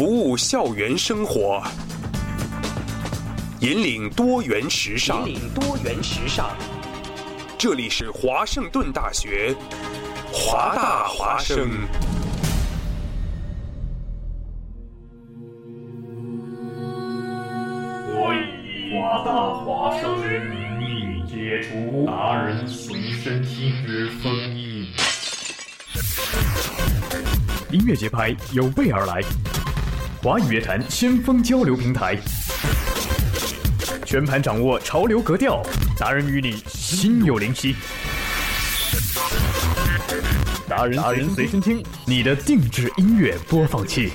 服务校园生活，引领多元时尚。引领多元时尚。这里是华盛顿大学，华大华生。我以华大华生之名义解除达人随身听之封印。音乐节拍有备而来，华语乐坛先锋交流平台，全盘掌握潮流格调，达人与你心有灵犀。达人随身听，你的定制音乐播放器。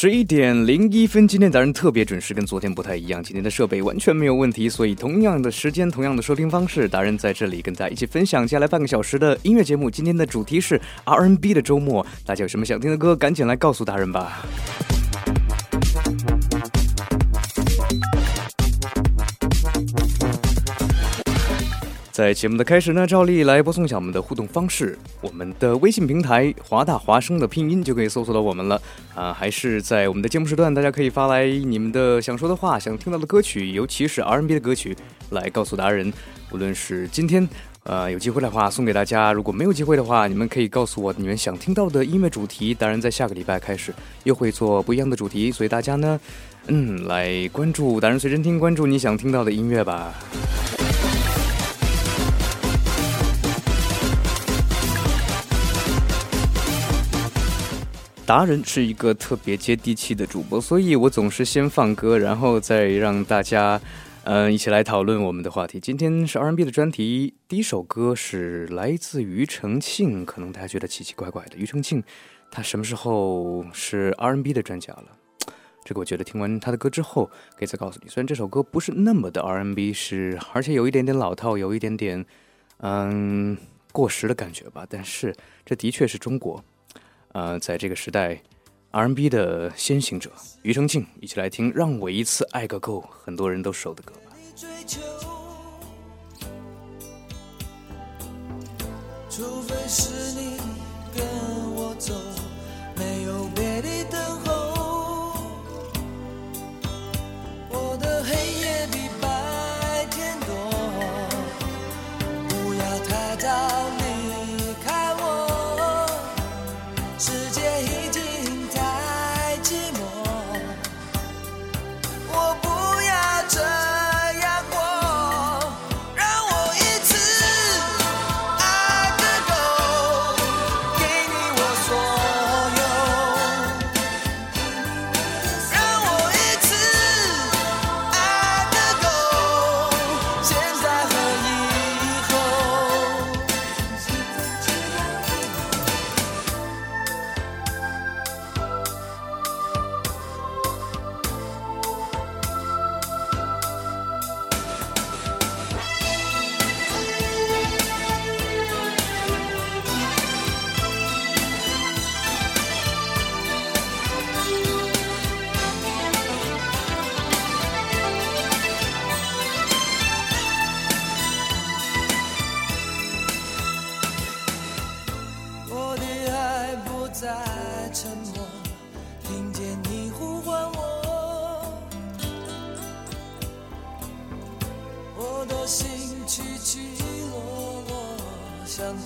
十一点零一分，今天达人特别准时，跟昨天不太一样。今天的设备完全没有问题，所以同样的时间，同样的收听方式，达人在这里跟大家一起分享接下来半个小时的音乐节目。今天的主题是 R N B 的周末，大家有什么想听的歌，赶紧来告诉达人吧。在节目的开始呢，照例来播送一下我们的互动方式。我们的微信平台“华大华声”的拼音就可以搜索到我们了啊，还是在我们的节目时段，大家可以发来你们的想说的话、想听到的歌曲，尤其是 R&B 的歌曲，来告诉达人。无论是今天呃有机会的话送给大家，如果没有机会的话，你们可以告诉我你们想听到的音乐主题。达人在下个礼拜开始又会做不一样的主题，所以大家呢，嗯，来关注达人随身听，关注你想听到的音乐吧。达人是一个特别接地气的主播，所以我总是先放歌，然后再让大家，嗯，一起来讨论我们的话题。今天是 R&B 的专题，第一首歌是来自庾澄庆，可能大家觉得奇奇怪怪的。庾澄庆，他什么时候是 R&B 的专家了？这个我觉得听完他的歌之后，可以再告诉你。虽然这首歌不是那么的 R&B，是而且有一点点老套，有一点点嗯过时的感觉吧，但是这的确是中国。呃，在这个时代，R&B 的先行者庾澄庆，一起来听《让我一次爱个够》，很多人都熟的歌吧。除非是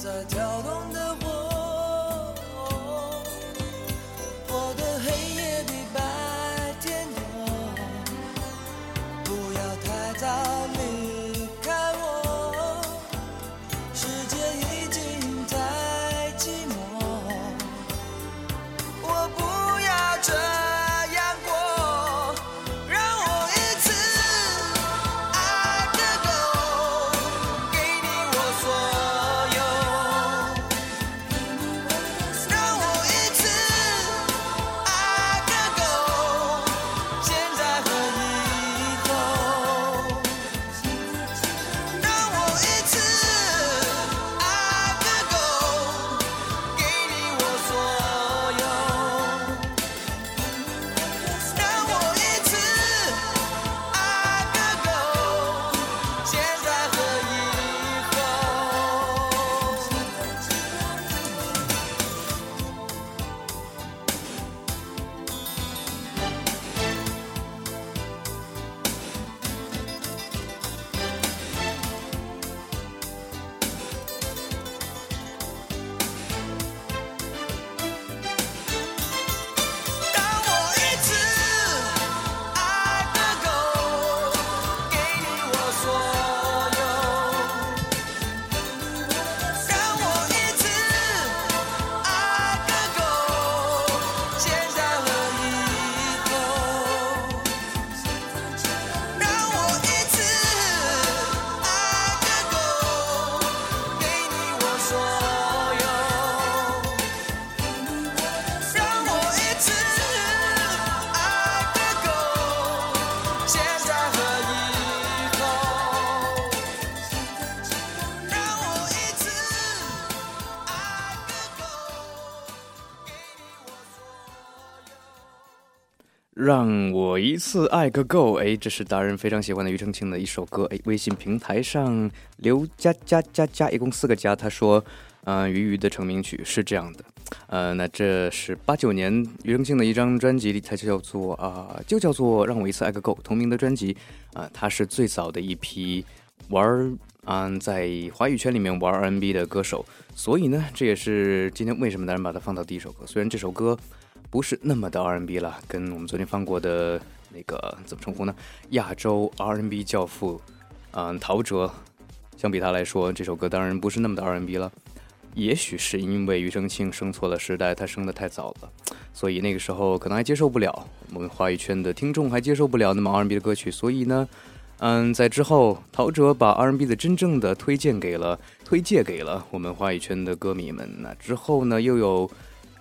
在跳动的火。让我一次爱个够，哎，这是达人非常喜欢的庾澄庆的一首歌，哎，微信平台上刘佳佳佳佳，一共四个加，他说，嗯、鱼鱼的成名曲是这样的，呃，那这是八九年庾澄庆的一张专辑里，它就叫做啊、就叫做让我一次爱个够，同名的专辑，啊、他是最早的一批玩儿嗯，在华语圈里面玩 R&B 的歌手，所以呢，这也是今天为什么达人把它放到第一首歌。虽然这首歌不是那么的 R&B 了，跟我们昨天放过的那个怎么称呼呢？亚洲 R&B 教父，嗯，陶喆，相比他来说，这首歌当然不是那么的 R&B 了。也许是因为庾澄庆生错了时代，他生得太早了，所以那个时候可能还接受不了我们华语圈的听众还接受不了那么 R&B 的歌曲，所以呢。嗯，在之后，陶喆把 R&B 的真正的推荐给了推荐给了我们华语圈的歌迷们。那之后呢，又有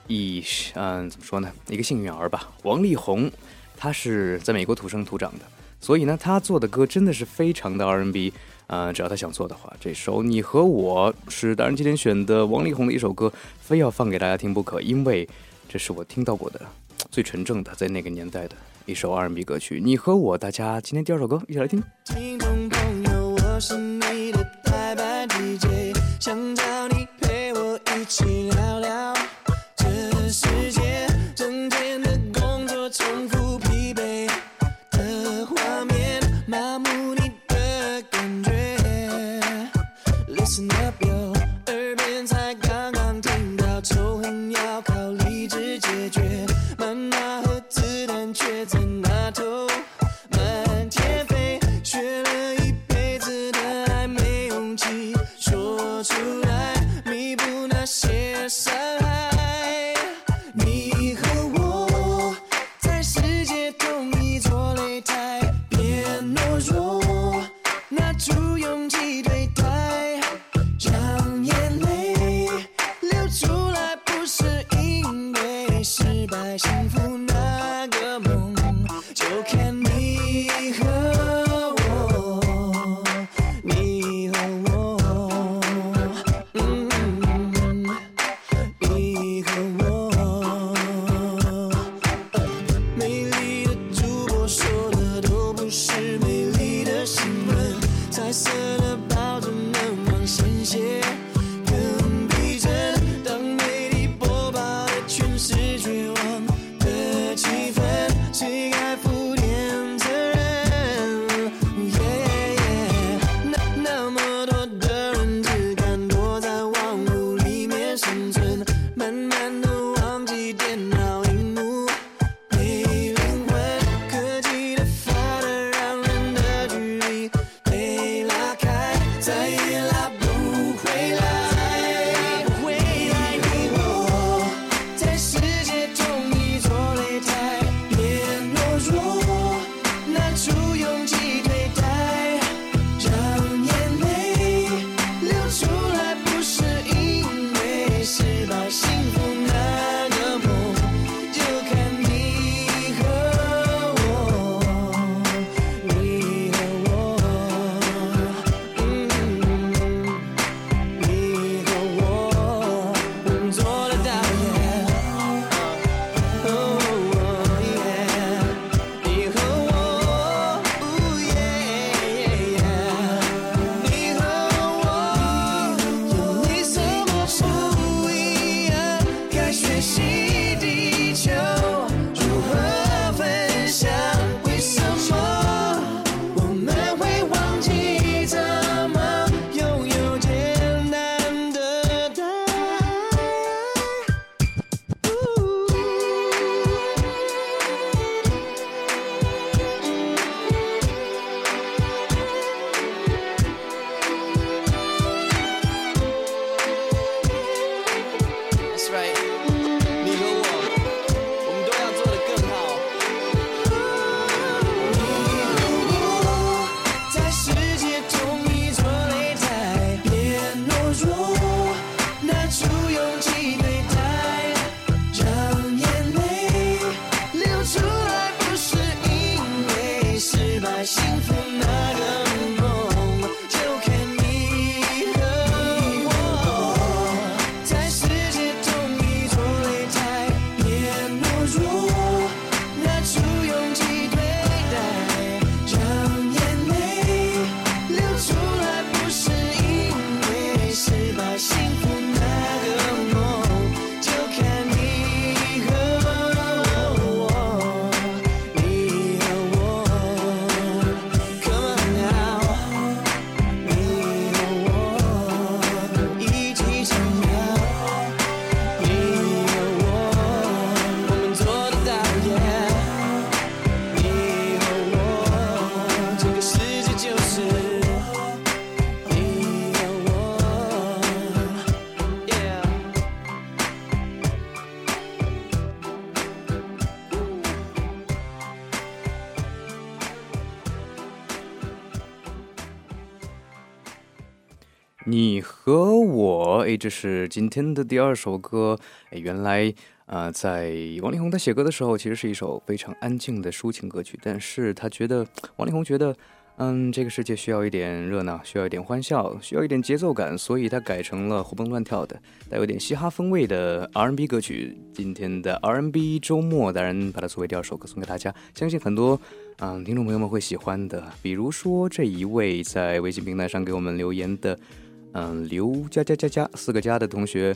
一嗯怎么说呢，一个幸运儿吧，王力宏，他是在美国土生土长的，所以呢，他做的歌真的是非常的 R&B。嗯、只要他想做的话，这首《你和我》是当然今天选的王力宏的一首歌，非要放给大家听不可，因为这是我听到过的最纯正的，在那个年代的一首 R&B 歌曲。你和我，大家今天第二首歌一起来听。听众朋友，我是你的代班 DJ，想找你陪我一起聊聊。toujours naturel. 这是今天的第二首歌。哎，原来啊、呃在王力宏他写歌的时候，其实是一首非常安静的抒情歌曲，但是他觉得，王力宏觉得，嗯，这个世界需要一点热闹，需要一点欢笑，需要一点节奏感，所以他改成了活蹦乱跳的，带有点嘻哈风味的 R&B 歌曲。今天的 R&B 周末，当然把它作为第二首歌送给大家，相信很多。嗯，听众朋友们会喜欢的，比如说这一位在微信平台上给我们留言的，嗯，刘加加加加四个加的同学，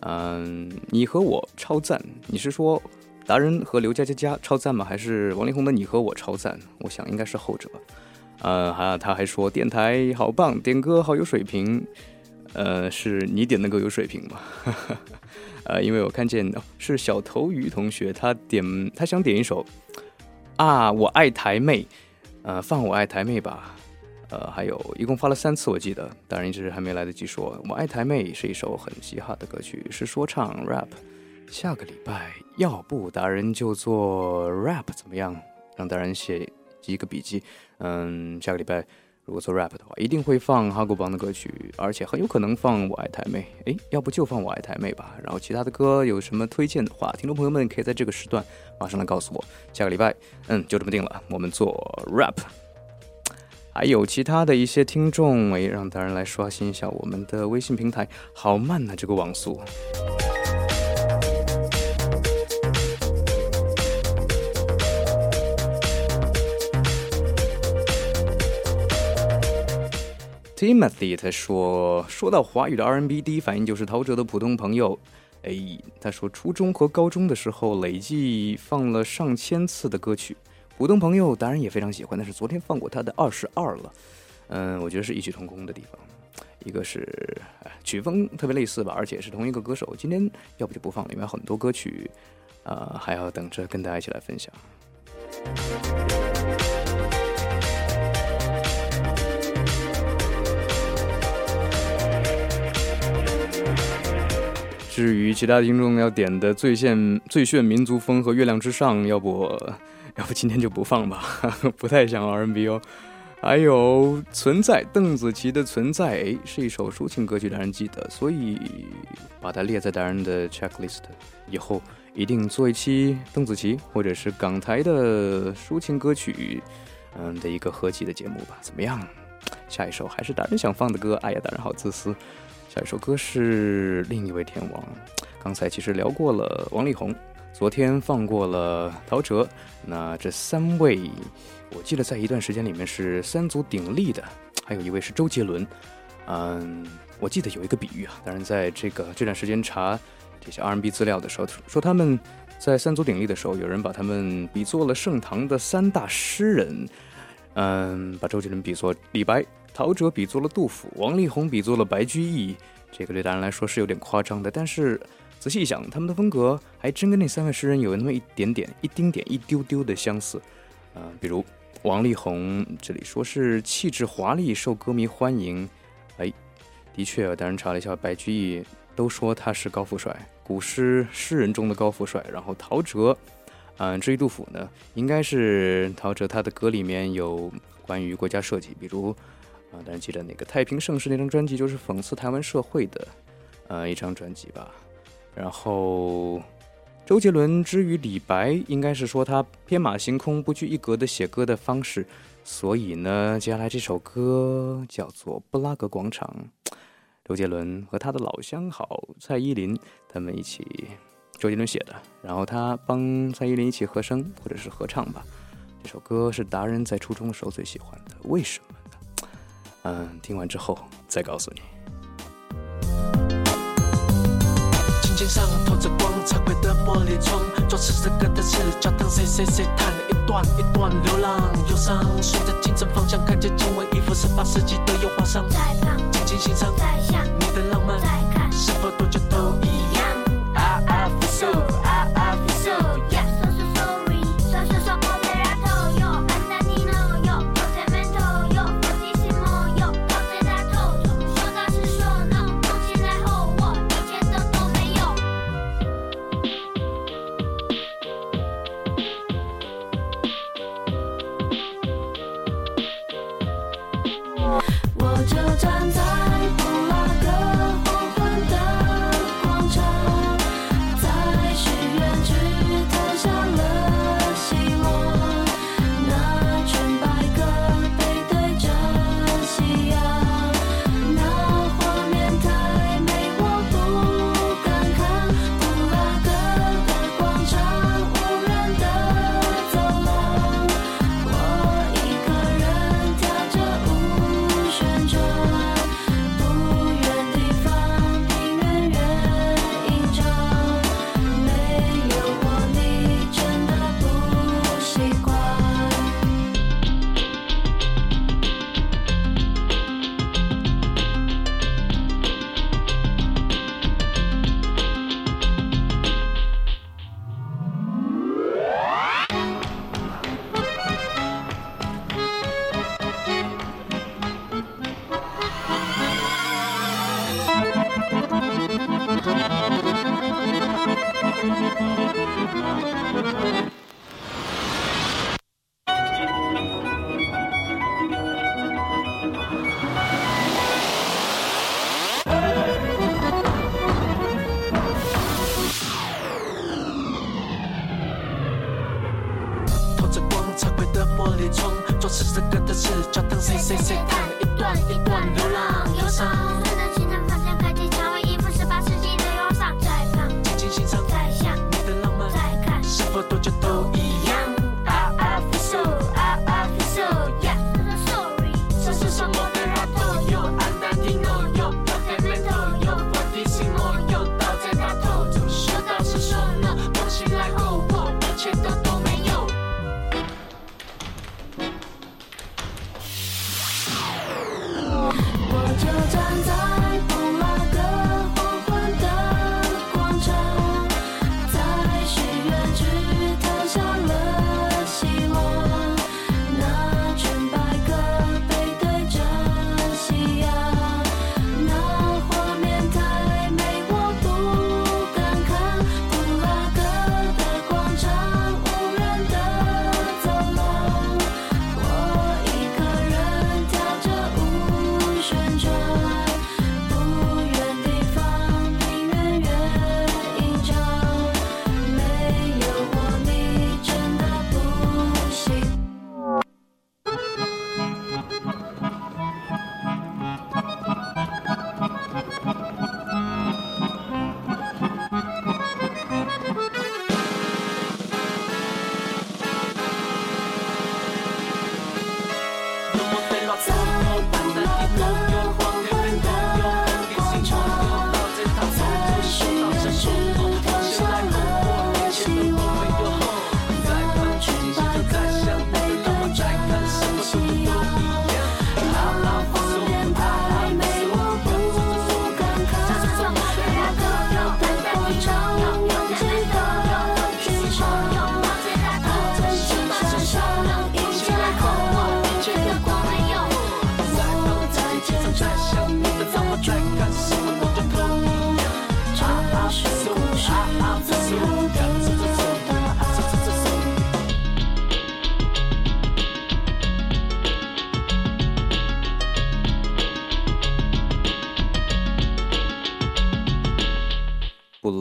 嗯，你和我超赞，你是说达人和刘加加加超赞吗？还是王力宏的你和我超赞？我想应该是后者吧。呃，还有他还说电台好棒，点歌好有水平，呃，是你点的歌有水平吗？呃，因为我看见、哦、是小头鱼同学，他点他想点一首。啊，我爱台妹，呃，放我爱台妹吧，呃，还有一共发了三次，我记得，当然一直还没来得及说。我爱台妹是一首很嘻哈的歌曲，是说唱 rap。下个礼拜要不达人就做 rap 怎么样？让达人写一个笔记。嗯，下个礼拜如果做 rap 的话，一定会放哈狗帮的歌曲，而且很有可能放我爱台妹。诶，要不就放我爱台妹吧。然后其他的歌有什么推荐的话，听众朋友们可以在这个时段马上来告诉我。下个礼拜，嗯，就这么定了，我们做 rap。还有其他的一些听众，诶，让达人来刷新一下我们的微信平台。好慢呐、这个网速。Timothy 他说，说到华语的 R&B，第一反应就是陶喆的《普通朋友》。哎，他说初中和高中的时候累计放了上千次的歌曲，《普通朋友》当然也非常喜欢，但是昨天放过他的二十二了。嗯，我觉得是异曲同工的地方，一个是曲风特别类似吧，而且是同一个歌手。今天要不就不放了，因为很多歌曲，呃，还要等着跟大家一起来分享。至于其他听众要点的《最炫最炫民族风》和《月亮之上》，要不要不今天就不放吧，不太像 R&B 哦。还有《存在》，邓紫棋的《存在》诶是一首抒情歌曲，当然记得，所以把它列在达人的 checklist。以后一定做一期邓紫棋或者是港台的抒情歌曲，嗯的一个合集的节目吧，怎么样？下一首还是达人想放的歌，哎呀，达人好自私。下一首歌是另一位天王，刚才其实聊过了王力宏，昨天放过了陶喆，那这三位，我记得在一段时间里面是三足鼎立的，还有一位是周杰伦，嗯，我记得有一个比喻啊，当然在这个这段时间查这些 R&B 资料的时候，说他们在三足鼎立的时候，有人把他们比作了盛唐的三大诗人，嗯，把周杰伦比作李白。陶喆比作了杜甫，王力宏比作了白居易，这个对大人来说是有点夸张的。但是仔细一想，他们的风格还真跟那三位诗人有那么一点点、一丁点、一丢丢的相似。呃，比如王力宏，这里说是气质华丽，受歌迷欢迎。哎，的确，当然查了一下，白居易都说他是高富帅，古诗诗人中的高富帅。然后陶喆，嗯、至于杜甫呢，应该是陶喆他的歌里面有关于国家设计，比如。啊，当然记得那个《太平盛世》那张专辑，就是讽刺台湾社会的，呃，一张专辑吧。然后，周杰伦之于李白，应该是说他天马行空、不拘一格的写歌的方式。所以呢，接下来这首歌叫做《布拉格广场》，周杰伦和他的老相好蔡依林他们一起，周杰伦写的，然后他帮蔡依林一起和声或者是合唱吧。这首歌是达人在初中的时候最喜欢的，为什么呢？嗯，听完之后再告诉你。心上透着光，彩绘的玻璃窗，装饰这个的是教堂，谁谁谁弹了一段一段流浪忧伤，顺着琴声方向，看见经纬一幅十八世纪的油画上，看。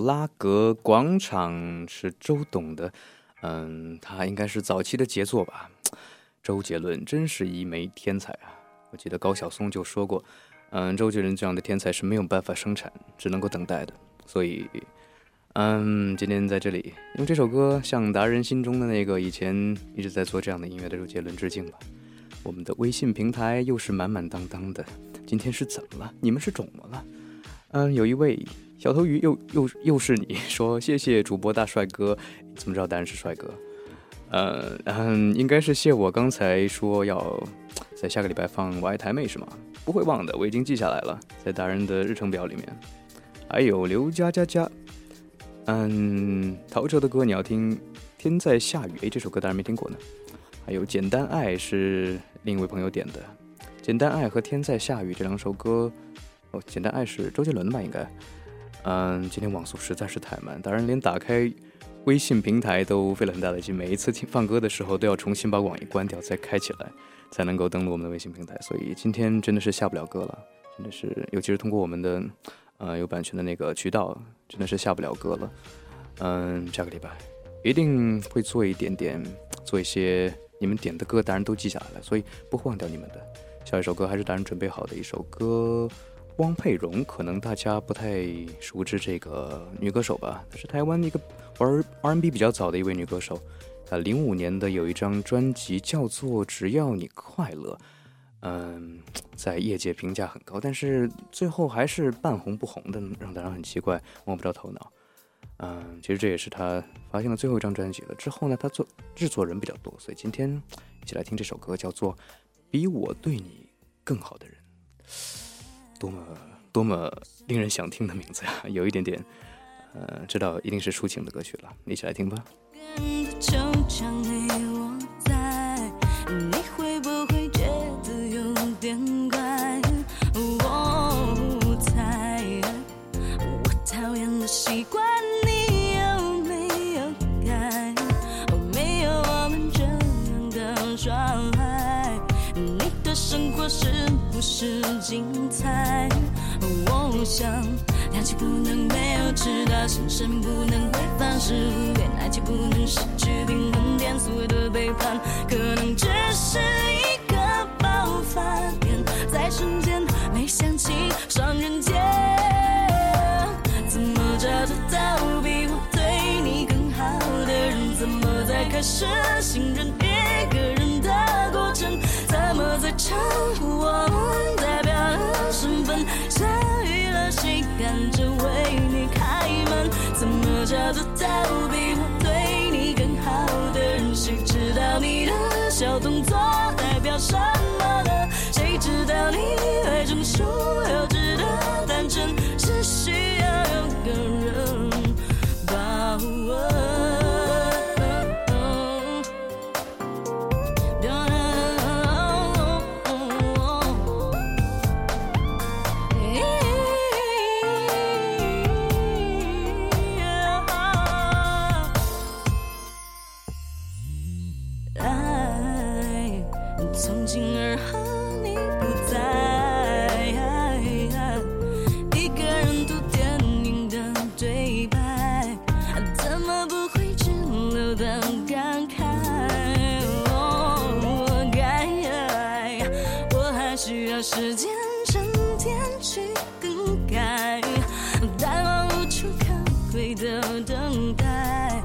拉格广场是周董的，嗯，他应该是早期的杰作吧。周杰伦真是一枚天才啊！我记得高晓松就说过，嗯，周杰伦这样的天才是没有办法生产，只能够等待的。所以，嗯，今天在这里用这首歌向达人心中的那个以前一直在做这样的音乐的周杰伦致敬吧。我们的微信平台又是满满当当的，今天是怎么了？你们是肿么了？嗯，有一位小头鱼又又又是你 说谢谢主播大帅哥，怎么知道达人是帅哥？呃嗯，应该是谢我刚才说要在下个礼拜放《我爱台妹》是吗？不会忘的，我已经记下来了，在达人的日程表里面。还有刘佳佳佳，嗯，陶喆的歌你要听《天在下雨》，诶，这首歌当然没听过呢。还有《简单爱》是另一位朋友点的，《简单爱》和《天在下雨》这两首歌，哦，《简单爱》是周杰伦吧？应该。嗯，今天网速实在是太慢，达人连打开微信平台都费了很大的劲，每一次听放歌的时候都要重新把网易关掉再开起来，才能够登录我们的微信平台。所以今天真的是下不了歌了，真的是，尤其是通过我们的呃有版权的那个渠道，真的是下不了歌了。嗯，下个礼拜一定会做一点点，做一些你们点的歌，达人都记下来了，所以不会忘掉你们的。下一首歌还是达人准备好的一首歌。汪佩蓉，可能大家不太熟知这个女歌手吧？她是台湾一个玩 R&B 比较早的一位女歌手。她零五年的有一张专辑叫做《只要你快乐》，嗯，在业界评价很高，但是最后还是半红不红的，让大家很奇怪，摸不着头脑。嗯，其实这也是她发行的最后一张专辑了。之后呢，她做制作人比较多，所以今天一起来听这首歌，叫做《比我对你更好的人》。多么多么令人想听的名字呀！有一点点，呃，知道一定是抒情的歌曲了，一起来听吧。想，了情不能没有知导，心神不能匮乏，思念爱情不能失去平衡点，所有的背叛可能只是一个爆发点，在瞬间没想起双人间，怎么找得到比我对你更好的人？怎么在开始信任？看着为你开门？怎么找得到比我对你更好的人？谁知道你的小动作代表什么呢？谁知道你的等待，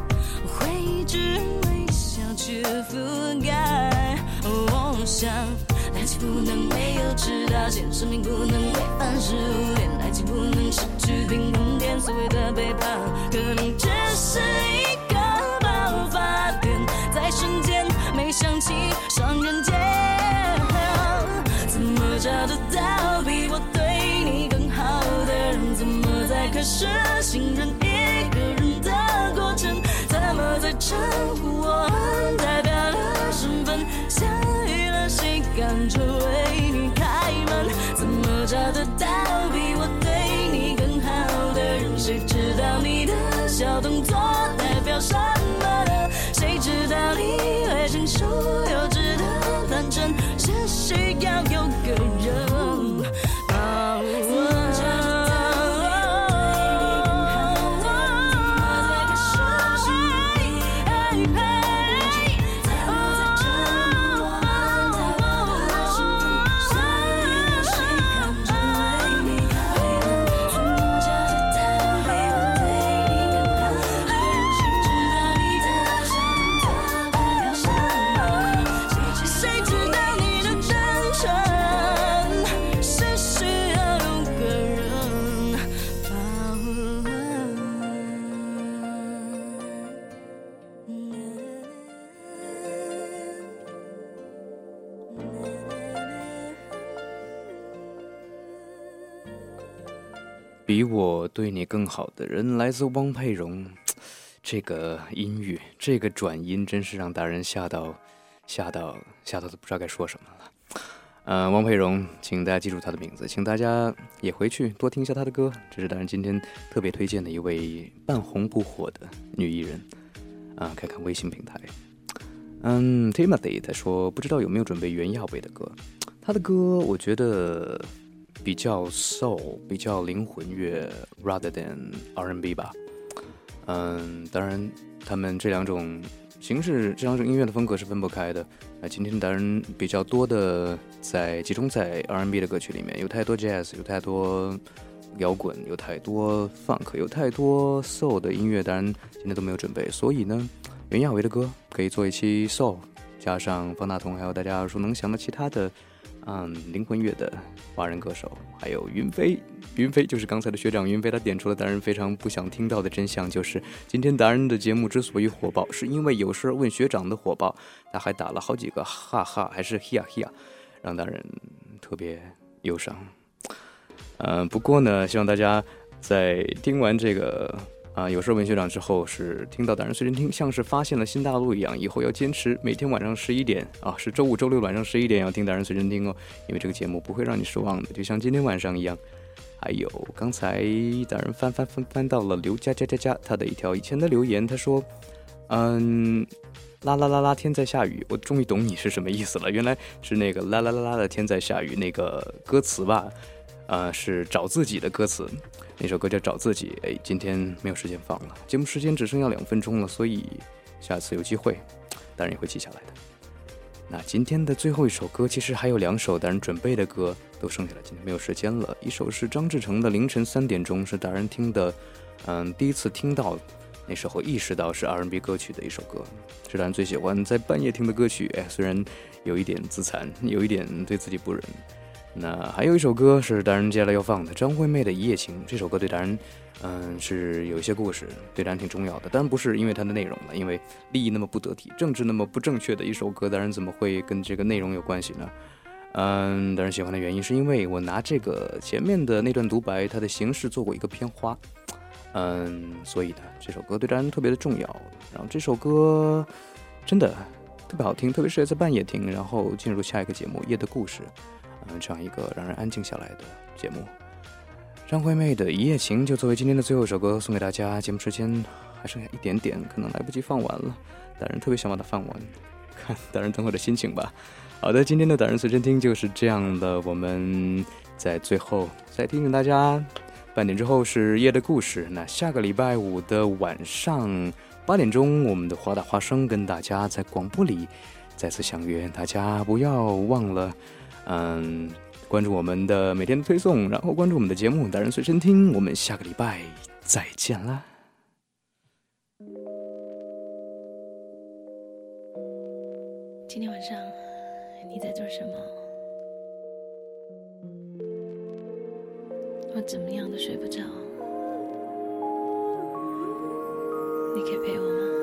回忆只用微笑去覆盖。我想，爱情不能没有直到线，生命不能违反食物链，爱情不能失去平衡点。所谓的背叛，可能只是一个爆发点，在瞬间没想起伤人间。怎么找得到比我对你更好的人？怎么在开始信任一？在称呼我代表了身份？相遇了，谁赶着为你开门？怎么找得到比我对你更好的人？谁知道你的小动作代表什么呢？谁知道你会成熟幼稚的单纯，对你更好的人来自汪佩蓉，这个音乐，这个转音，真是让达人吓到，吓到，吓到都不知道该说什么了。呃，汪佩蓉，请大家记住她的名字，请大家也回去多听一下她的歌。这是大人今天特别推荐的一位半红不火的女艺人，啊、看看微信平台。嗯，Timothy 他说不知道有没有准备袁娅维的歌，他的歌我觉得比较 soul，比较灵魂乐，rather than R&B 吧。嗯，当然，他们这两种形式、这两种音乐的风格是分不开的。那今天当然比较多的在集中在 R&B 的歌曲里面，有太多 jazz，有太多摇滚，有太多 funk，有太多 soul 的音乐，当然今天都没有准备。所以呢，袁娅维的歌可以做一期 soul，加上方大同，还有大家耳熟能详的其他的。嗯，灵魂乐的华人歌手，还有云飞，云飞就是刚才的学长云飞，他点出了达人非常不想听到的真相，就是今天达人的节目之所以火爆，是因为有事问学长的火爆，他还打了好几个哈哈，还是嘿呀嘿呀，让达人特别忧伤。嗯，不过呢，希望大家在听完这个啊有事问学长之后，是听到达人随身听，像是发现了新大陆一样，以后要坚持每天晚上十一点啊，是周五、周六晚上十一点要听达人随身听哦，因为这个节目不会让你失望的，就像今天晚上一样。还有刚才达人翻翻翻翻到了刘佳佳佳佳他的一条以前的留言，他说：“嗯，啦啦啦啦，天在下雨。”我终于懂你是什么意思了，原来是那个啦啦啦啦的天在下雨那个歌词吧？呃，是找自己的歌词，那首歌叫找自己。哎，今天没有时间放了，节目时间只剩下两分钟了，所以下次有机会，当然也会记下来的。那今天的最后一首歌，其实还有两首达人准备的歌都剩下了，今天没有时间了。一首是张志成的《凌晨三点钟》，是达人听的，嗯，第一次听到那时候意识到是 R&B 歌曲的一首歌，是达人最喜欢在半夜听的歌曲。哎，虽然有一点自残，有一点对自己不仁。那还有一首歌是达人接下来要放的，张惠妹的《一夜情》。这首歌对达人，嗯，是有一些故事，对达人挺重要的。当然不是因为它的内容了，因为利益那么不得体，政治那么不正确的一首歌，达人怎么会跟这个内容有关系呢？嗯，达人喜欢的原因是因为我拿这个前面的那段独白，它的形式做过一个片花。嗯，所以呢，这首歌对达人特别的重要。然后这首歌真的特别好听，特别适合在半夜听，然后进入下一个节目《夜的故事》。这样一个让人安静下来的节目。张惠妹的《一夜情》就作为今天的最后一首歌送给大家。节目时间还剩下一点点，可能来不及放完了。达人特别想把它放完，看达人等会的心情吧。好的，今天的达人随身听就是这样的。我们在最后再提醒大家，半点之后是夜的故事。那下个礼拜五的晚上八点钟，我们的华大花生跟大家在广播里再次相约。大家不要忘了。嗯，关注我们的每天的推送，然后关注我们的节目《达人随身听》，我们下个礼拜再见啦！今天晚上你在做什么？我怎么样都睡不着，你可以陪我吗